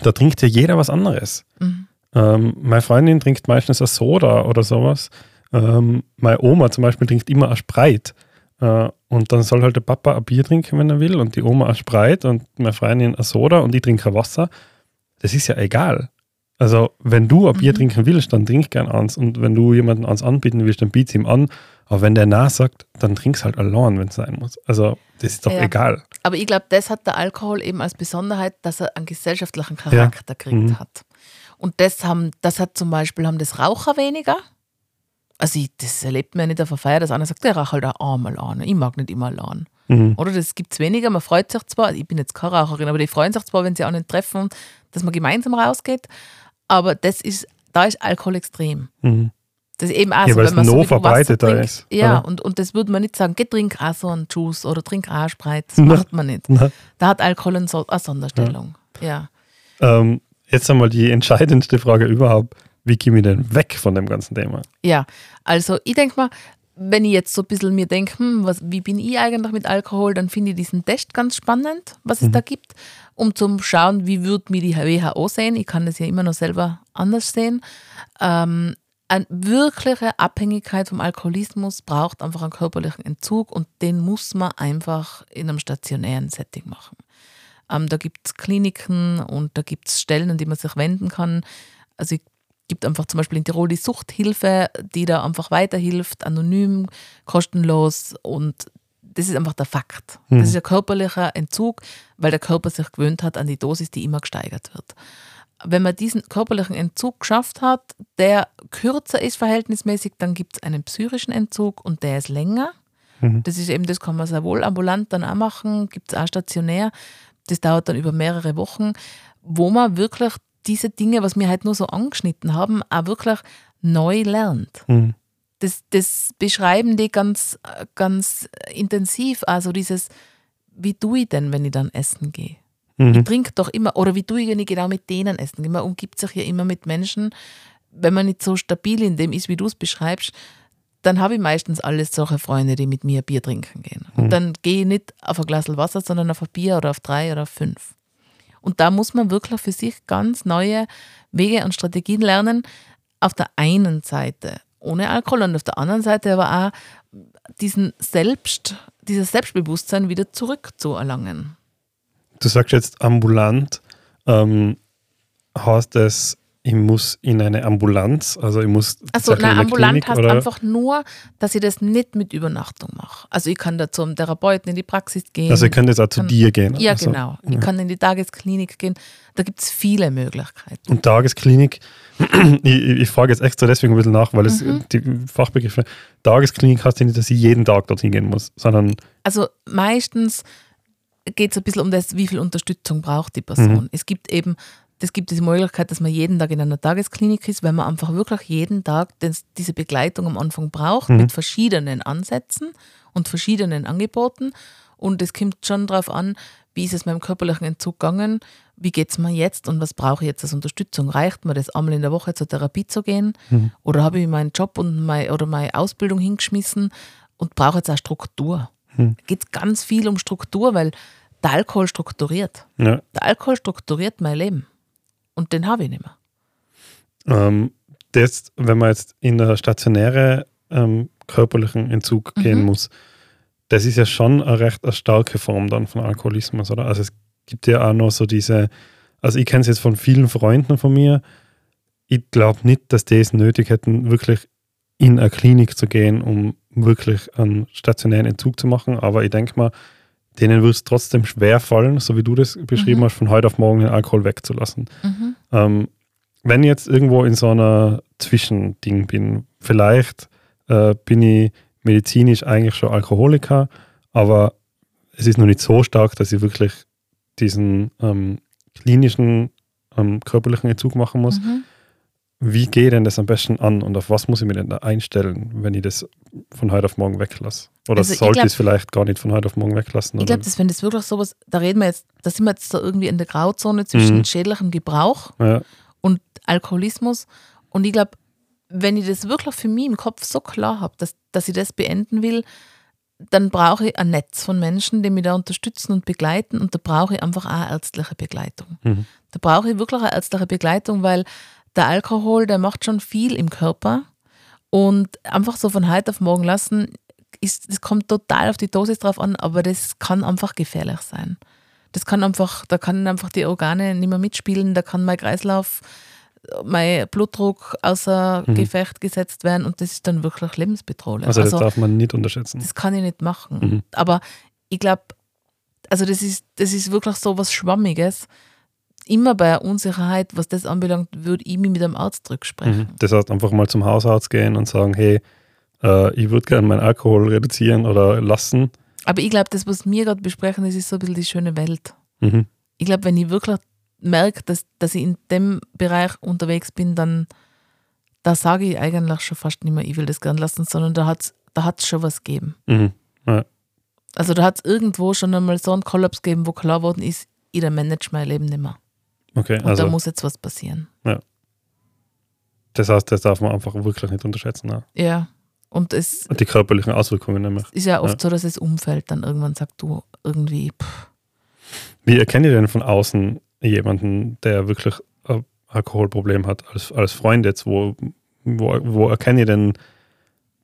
da trinkt ja jeder was anderes. Mhm. Ähm, meine Freundin trinkt meistens eine Soda oder sowas. Ähm, meine Oma zum Beispiel trinkt immer ein Spreit. Äh, und dann soll halt der Papa ein Bier trinken, wenn er will, und die Oma ein Spreit und meine Freundin ein Soda und ich trinke Wasser. Das ist ja egal. Also, wenn du ein Bier mhm. trinken willst, dann trink gern eins. Und wenn du jemanden eins anbieten willst, dann biet ihm an. Aber wenn der nach sagt, dann trink's halt allein, wenn es sein muss. Also, das ist doch ja. egal. Aber ich glaube, das hat der Alkohol eben als Besonderheit, dass er einen gesellschaftlichen Charakter ja. gekriegt mhm. hat. Und das haben, das hat zum Beispiel haben das Raucher weniger. Also ich, das erlebt man ja nicht auf der Feier, dass einer sagt, der raucht halt auch einmal an. Ich mag nicht immer allein. Mhm. Oder das gibt es weniger. Man freut sich zwar, ich bin jetzt keine Raucherin, aber die freuen sich zwar, wenn sie auch nicht treffen, dass man gemeinsam rausgeht. Aber das ist, da ist Alkohol extrem. Mhm. Das ist eben auch ja, so, wenn man so verbreiteter ist. Ja, und, und das würde man nicht sagen, geh trink auch so einen Juice oder trink auch einen Spreit. Das Na. macht man nicht. Na. Da hat Alkohol eine, Sonderstellung. Ja. ja. Ähm, jetzt einmal die entscheidendste Frage überhaupt. Wie komme ich denn weg von dem ganzen Thema? Ja, also ich denke mal, wenn ich jetzt so ein bisschen mir denke, hm, was, wie bin ich eigentlich mit Alkohol, dann finde ich diesen Test ganz spannend, was es mhm. da gibt, um zu schauen, wie wird mir die WHO sehen. Ich kann das ja immer noch selber anders sehen. Ähm, eine wirkliche Abhängigkeit vom Alkoholismus braucht einfach einen körperlichen Entzug und den muss man einfach in einem stationären Setting machen. Ähm, da gibt es Kliniken und da gibt es Stellen, an die man sich wenden kann. Also ich gibt einfach zum Beispiel in Tirol die Suchthilfe, die da einfach weiterhilft, anonym, kostenlos und das ist einfach der Fakt. Mhm. Das ist ein körperlicher Entzug, weil der Körper sich gewöhnt hat an die Dosis, die immer gesteigert wird. Wenn man diesen körperlichen Entzug geschafft hat, der kürzer ist verhältnismäßig, dann gibt es einen psychischen Entzug und der ist länger. Mhm. Das ist eben, das kann man sehr wohl ambulant dann auch machen, gibt es auch stationär. Das dauert dann über mehrere Wochen, wo man wirklich diese Dinge, was wir halt nur so angeschnitten haben, auch wirklich neu lernt. Mhm. Das, das beschreiben die ganz, ganz intensiv. Also dieses, wie tue ich denn, wenn ich dann essen gehe? Mhm. Ich trinke doch immer, oder wie tue ich, wenn ich genau mit denen essen? Man umgibt sich ja immer mit Menschen. Wenn man nicht so stabil in dem ist, wie du es beschreibst, dann habe ich meistens alles solche Freunde, die mit mir Bier trinken gehen. Und mhm. dann gehe ich nicht auf ein Glas Wasser, sondern auf ein Bier oder auf drei oder auf fünf. Und da muss man wirklich für sich ganz neue Wege und Strategien lernen. Auf der einen Seite ohne Alkohol und auf der anderen Seite aber auch diesen Selbst, dieses Selbstbewusstsein wieder zurückzuerlangen. Du sagst jetzt ambulant, ähm, heißt das ich muss in eine Ambulanz, also ich muss. Achso, nein, ambulant Klinik, heißt oder? einfach nur, dass ich das nicht mit Übernachtung mache. Also ich kann da zum Therapeuten in die Praxis gehen. Also ich kann jetzt auch zu dir gehen. Ja, also, genau. Ich ja. kann in die Tagesklinik gehen. Da gibt es viele Möglichkeiten. Und Tagesklinik, ich, ich, frage jetzt extra deswegen ein bisschen nach, weil es mhm. die Fachbegriffe, Tagesklinik heißt ja nicht, dass ich jeden Tag dorthin gehen muss, sondern. Also meistens geht es ein bisschen um das, wie viel Unterstützung braucht die Person. Mhm. Es gibt eben das gibt diese Möglichkeit, dass man jeden Tag in einer Tagesklinik ist, wenn man einfach wirklich jeden Tag das, diese Begleitung am Anfang braucht, mhm. mit verschiedenen Ansätzen und verschiedenen Angeboten. Und es kommt schon darauf an, wie ist es meinem körperlichen Entzug gegangen, wie geht es mir jetzt und was brauche ich jetzt als Unterstützung? Reicht mir das, einmal in der Woche zur Therapie zu gehen? Mhm. Oder habe ich meinen Job und mein, oder meine Ausbildung hingeschmissen und brauche jetzt auch Struktur? Mhm. Geht ganz viel um Struktur, weil der Alkohol strukturiert. Ja. Der Alkohol strukturiert mein Leben. Und den habe ich nicht mehr. Ähm, das, wenn man jetzt in der stationäre ähm, körperlichen Entzug mhm. gehen muss, das ist ja schon eine recht eine starke Form dann von Alkoholismus, oder? Also es gibt ja auch noch so diese, also ich kenne es jetzt von vielen Freunden von mir, ich glaube nicht, dass die es nötig hätten, wirklich in eine Klinik zu gehen, um wirklich einen stationären Entzug zu machen, aber ich denke mal, denen wird es trotzdem schwer fallen, so wie du das beschrieben mhm. hast, von heute auf morgen den Alkohol wegzulassen. Mhm. Ähm, wenn ich jetzt irgendwo in so einer Zwischending bin, vielleicht äh, bin ich medizinisch eigentlich schon Alkoholiker, aber es ist noch nicht so stark, dass ich wirklich diesen ähm, klinischen ähm, körperlichen Entzug machen muss. Mhm. Wie gehe ich denn das am besten an und auf was muss ich mir denn da einstellen, wenn ich das von heute auf morgen weglasse? Oder also sollte ich es vielleicht gar nicht von heute auf morgen weglassen? Ich glaube, wenn das wirklich sowas, da reden wir jetzt, da sind wir jetzt so irgendwie in der Grauzone zwischen mhm. schädlichem Gebrauch ja. und Alkoholismus. Und ich glaube, wenn ich das wirklich für mich im Kopf so klar habe, dass, dass ich das beenden will, dann brauche ich ein Netz von Menschen, die mich da unterstützen und begleiten. Und da brauche ich einfach auch ärztliche Begleitung. Mhm. Da brauche ich wirklich eine ärztliche Begleitung, weil der Alkohol, der macht schon viel im Körper. Und einfach so von heute auf morgen lassen, ist, das kommt total auf die Dosis drauf an, aber das kann einfach gefährlich sein. Das kann einfach, da kann einfach die Organe nicht mehr mitspielen, da kann mein Kreislauf mein Blutdruck außer mhm. Gefecht gesetzt werden und das ist dann wirklich lebensbedrohlich. Also das also, darf man nicht unterschätzen. Das kann ich nicht machen. Mhm. Aber ich glaube, also das ist, das ist wirklich so was Schwammiges. Immer bei Unsicherheit, was das anbelangt, würde ich mich mit einem Arzt rücksprechen. Mhm. Das heißt, einfach mal zum Hausarzt gehen und sagen, hey, äh, ich würde gerne meinen Alkohol reduzieren oder lassen. Aber ich glaube, das, was wir gerade besprechen, das ist so ein bisschen die schöne Welt. Mhm. Ich glaube, wenn ich wirklich merke, dass, dass ich in dem Bereich unterwegs bin, dann da sage ich eigentlich schon fast nicht mehr, ich will das gern lassen, sondern da hat es da hat's schon was gegeben. Mhm. Ja. Also da hat es irgendwo schon einmal so einen Kollaps gegeben, wo klar worden ist, ich manage mein Leben nicht mehr. Okay, Und also, da muss jetzt was passieren. Ja. Das heißt, das darf man einfach wirklich nicht unterschätzen. Ne? Ja. Und, es, Und die körperlichen Auswirkungen nämlich. ist ja oft ja. so, dass das Umfeld dann irgendwann sagt, du irgendwie. Pff. Wie erkenne ich denn von außen, jemanden, der wirklich ein Alkoholproblem hat, als, als Freund jetzt, wo, wo, wo erkenne ich denn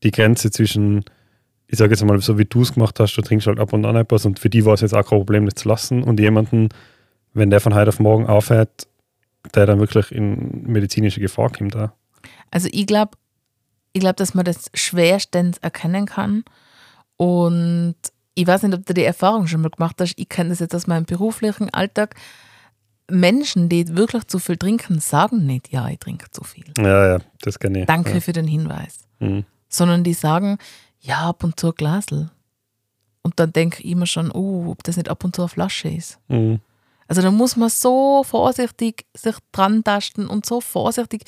die Grenze zwischen, ich sage jetzt mal, so wie du es gemacht hast, du trinkst halt ab und an etwas und für die war es jetzt auch kein Problem, das zu lassen und jemanden, wenn der von heute auf morgen aufhört, der dann wirklich in medizinische Gefahr kommt da. Also ich glaube, ich glaube, dass man das schwerstens erkennen kann und ich weiß nicht, ob du die Erfahrung schon mal gemacht hast. Ich kenne das jetzt aus meinem beruflichen Alltag. Menschen, die wirklich zu viel trinken, sagen nicht, ja, ich trinke zu viel. Ja, ja, das kenne ich. Danke ja. für den Hinweis. Mhm. Sondern die sagen, ja, ab und zu ein Glasl. Und dann denke ich immer schon, oh, ob das nicht ab und zu eine Flasche ist. Mhm. Also da muss man so vorsichtig sich dran tasten und so vorsichtig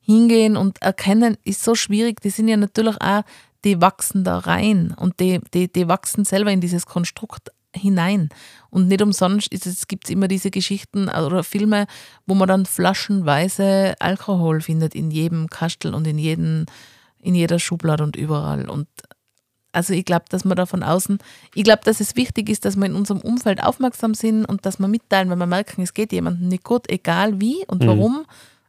hingehen und erkennen, ist so schwierig. Die sind ja natürlich auch, die wachsen da rein und die, die, die wachsen selber in dieses Konstrukt hinein. Und nicht umsonst gibt es immer diese Geschichten oder Filme, wo man dann flaschenweise Alkohol findet in jedem Kastel und in, jeden, in jeder Schublade und überall. Und also ich glaube, dass man da von außen, ich glaube, dass es wichtig ist, dass wir in unserem Umfeld aufmerksam sind und dass wir mitteilen, wenn wir merken, es geht jemandem nicht gut, egal wie und mhm. warum,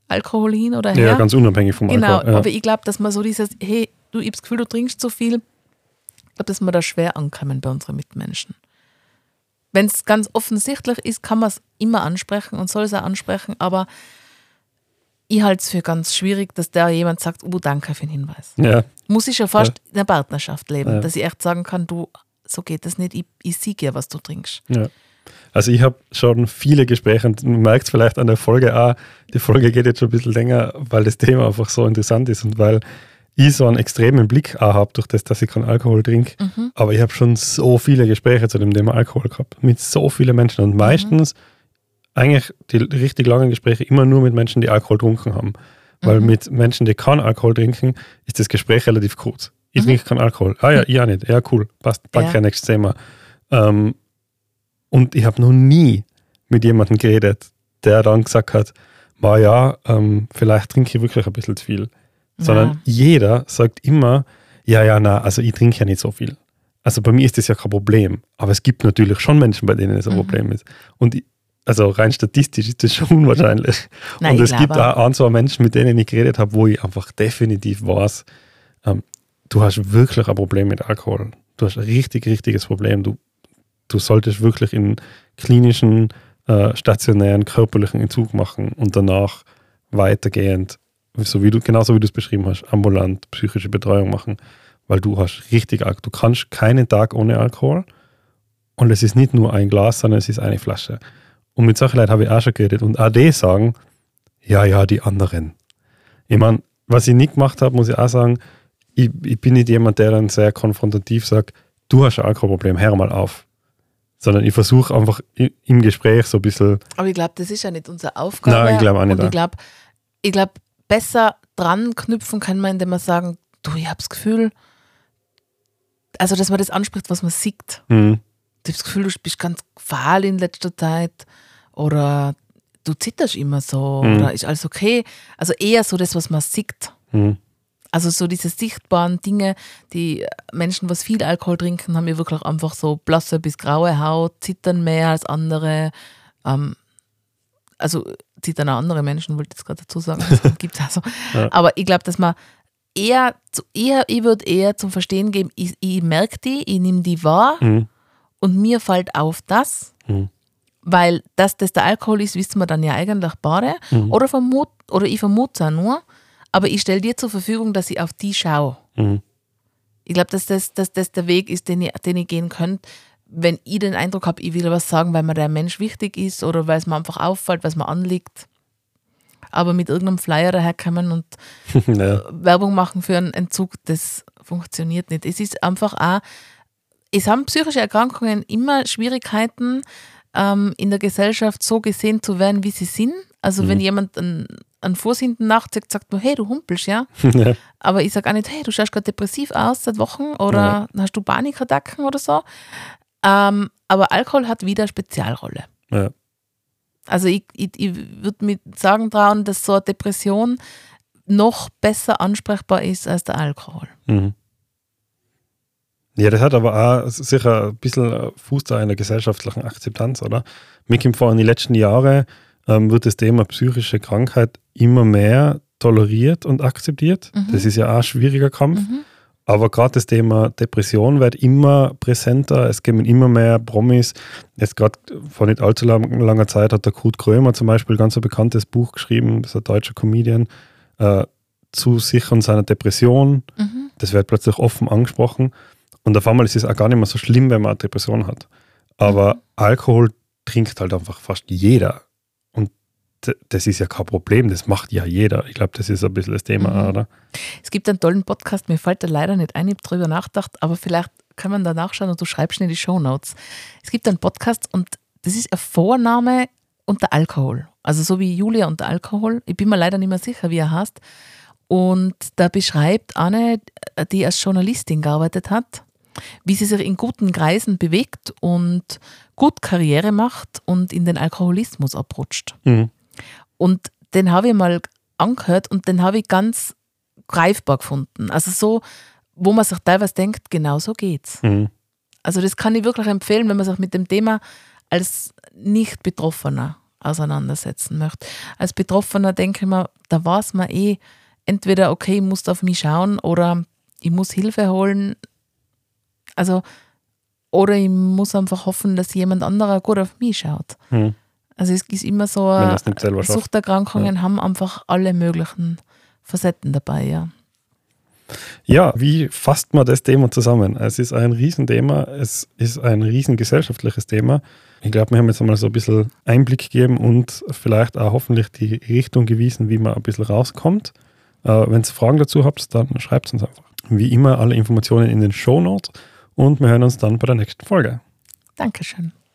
Alkohol hin oder her. Ja, ganz unabhängig vom genau, Alkohol. Genau, aber ich glaube, dass man so dieses, hey, du, ich habe das Gefühl, du trinkst zu viel, ich glaube, dass wir da schwer ankommen bei unseren Mitmenschen. Wenn es ganz offensichtlich ist, kann man es immer ansprechen und soll es auch ansprechen, aber ich halte es für ganz schwierig, dass da jemand sagt, oh, danke für den Hinweis. Ja. Muss ich ja fast ja. in einer Partnerschaft leben, ja. dass ich echt sagen kann, du, so geht das nicht, ich, ich sehe ja, was du trinkst. Ja. Also ich habe schon viele Gespräche und man merkt es vielleicht an der Folge auch, die Folge geht jetzt schon ein bisschen länger, weil das Thema einfach so interessant ist und weil ich so einen extremen Blick auch habe, durch das, dass ich keinen Alkohol trinke. Mhm. Aber ich habe schon so viele Gespräche zu dem Thema Alkohol gehabt, mit so vielen Menschen. Und meistens mhm. Eigentlich die richtig langen Gespräche immer nur mit Menschen, die Alkohol getrunken haben. Weil mhm. mit Menschen, die keinen Alkohol trinken, ist das Gespräch relativ kurz. Ich mhm. trinke keinen Alkohol. Ah ja, ich auch nicht. Ja, cool. Passt. Danke, ja. nächstes Thema. Ähm, und ich habe noch nie mit jemandem geredet, der dann gesagt hat, war ja, ähm, vielleicht trinke ich wirklich ein bisschen zu viel. Sondern ja. jeder sagt immer, ja, ja, na, also ich trinke ja nicht so viel. Also bei mir ist das ja kein Problem. Aber es gibt natürlich schon Menschen, bei denen es ein mhm. Problem ist. Und ich, also rein statistisch ist das schon unwahrscheinlich. Nein, und es gibt auch ein, zwei Menschen, mit denen ich geredet habe, wo ich einfach definitiv weiß, ähm, du hast wirklich ein Problem mit Alkohol. Du hast ein richtig, richtiges Problem. Du, du solltest wirklich in klinischen äh, stationären körperlichen Entzug machen und danach weitergehend, so wie du, genauso wie du es beschrieben hast, ambulant psychische Betreuung machen, weil du hast richtig Alkohol. Du kannst keinen Tag ohne Alkohol und es ist nicht nur ein Glas, sondern es ist eine Flasche. Und mit solchen Leuten habe ich auch schon geredet und auch die sagen, ja, ja, die anderen. Ich meine, was ich nicht gemacht habe, muss ich auch sagen, ich, ich bin nicht jemand, der dann sehr konfrontativ sagt, du hast ein Alkoholproblem, hör mal auf sondern ich versuche einfach im Gespräch so ein bisschen. Aber ich glaube, das ist ja nicht unsere Aufgabe. Nein, ich glaube auch nicht. Und ich glaube, ich glaub, besser dran knüpfen kann man, indem man sagen, du, ich habe das Gefühl, also dass man das anspricht, was man sieht. Mhm. Du hast das Gefühl, du bist ganz fahl in letzter Zeit oder du zitterst immer so mhm. oder ist alles okay. Also eher so das, was man sieht. Mhm. Also so diese sichtbaren Dinge, die Menschen, was viel Alkohol trinken, haben ja wirklich einfach so blasse bis graue Haut, zittern mehr als andere. Ähm, also zittern auch andere Menschen, wollte ich jetzt gerade dazu sagen. gibt's also. Ja. Aber ich glaube, dass man eher, eher ich würde eher zum Verstehen geben, ich, ich merke die, ich nehme die wahr mhm. Und mir fällt auf das, mhm. weil dass das der Alkohol ist, wissen wir dann ja eigentlich beide. Mhm. Oder, vermut, oder ich vermute es auch nur aber ich stelle dir zur Verfügung, dass ich auf die schaue. Mhm. Ich glaube, dass das, dass das der Weg ist, den ich, den ich gehen könnte, wenn ich den Eindruck habe, ich will was sagen, weil mir der Mensch wichtig ist oder weil es mir einfach auffällt, was mir anliegt. Aber mit irgendeinem Flyer daherkommen und ja. Werbung machen für einen Entzug, das funktioniert nicht. Es ist einfach auch, es haben psychische Erkrankungen immer Schwierigkeiten, ähm, in der Gesellschaft so gesehen zu werden, wie sie sind. Also mhm. wenn jemand einen einen Fuß hinten nachzeigt, sagt man, hey, du humpelst, ja. ja. Aber ich sage auch nicht, hey, du schaust gerade depressiv aus seit Wochen oder ja. hast du Panikattacken oder so. Ähm, aber Alkohol hat wieder eine Spezialrolle. Ja. Also ich, ich, ich würde mir sagen trauen, dass so eine Depression noch besser ansprechbar ist als der Alkohol. Mhm. Ja, das hat aber auch sicher ein bisschen Fuß da in der gesellschaftlichen Akzeptanz, oder? Mir kommt vor, in den letzten Jahren ähm, wird das Thema psychische Krankheit immer mehr toleriert und akzeptiert. Mhm. Das ist ja auch ein schwieriger Kampf. Mhm. Aber gerade das Thema Depression wird immer präsenter. Es kommen immer mehr Promis. Jetzt gerade vor nicht allzu lang, langer Zeit hat der Kurt Krömer zum Beispiel ganz ein bekanntes Buch geschrieben, das ist ein deutscher Comedian, äh, zu sich und seiner Depression. Mhm. Das wird plötzlich offen angesprochen. Und auf einmal ist es auch gar nicht mehr so schlimm, wenn man eine Depression hat. Aber mhm. Alkohol trinkt halt einfach fast jeder das ist ja kein Problem, das macht ja jeder. Ich glaube, das ist ein bisschen das Thema, mhm. oder? Es gibt einen tollen Podcast, mir fällt da leider nicht ein, ich habe darüber nachgedacht, aber vielleicht kann man da nachschauen und du schreibst in die Show Notes. Es gibt einen Podcast und das ist ein Vorname unter Alkohol. Also so wie Julia unter Alkohol. Ich bin mir leider nicht mehr sicher, wie er heißt. Und da beschreibt eine, die als Journalistin gearbeitet hat, wie sie sich in guten Kreisen bewegt und gut Karriere macht und in den Alkoholismus abrutscht. Mhm. Und den habe ich mal angehört und den habe ich ganz greifbar gefunden. Also so, wo man sich teilweise denkt, genau so geht's. Mhm. Also das kann ich wirklich empfehlen, wenn man sich mit dem Thema als Nicht-Betroffener auseinandersetzen möchte. Als Betroffener denke ich mir, da weiß man eh, entweder okay, ich muss auf mich schauen oder ich muss Hilfe holen. Also, oder ich muss einfach hoffen, dass jemand anderer gut auf mich schaut. Mhm. Also es ist immer so, Suchterkrankungen ja. haben einfach alle möglichen Facetten dabei, ja. Ja, wie fasst man das Thema zusammen? Es ist ein Riesenthema, es ist ein riesengesellschaftliches Thema. Ich glaube, wir haben jetzt einmal so ein bisschen Einblick gegeben und vielleicht auch hoffentlich die Richtung gewiesen, wie man ein bisschen rauskommt. Äh, Wenn ihr Fragen dazu habt, dann schreibt es uns einfach. Wie immer alle Informationen in den Show Notes und wir hören uns dann bei der nächsten Folge. Dankeschön.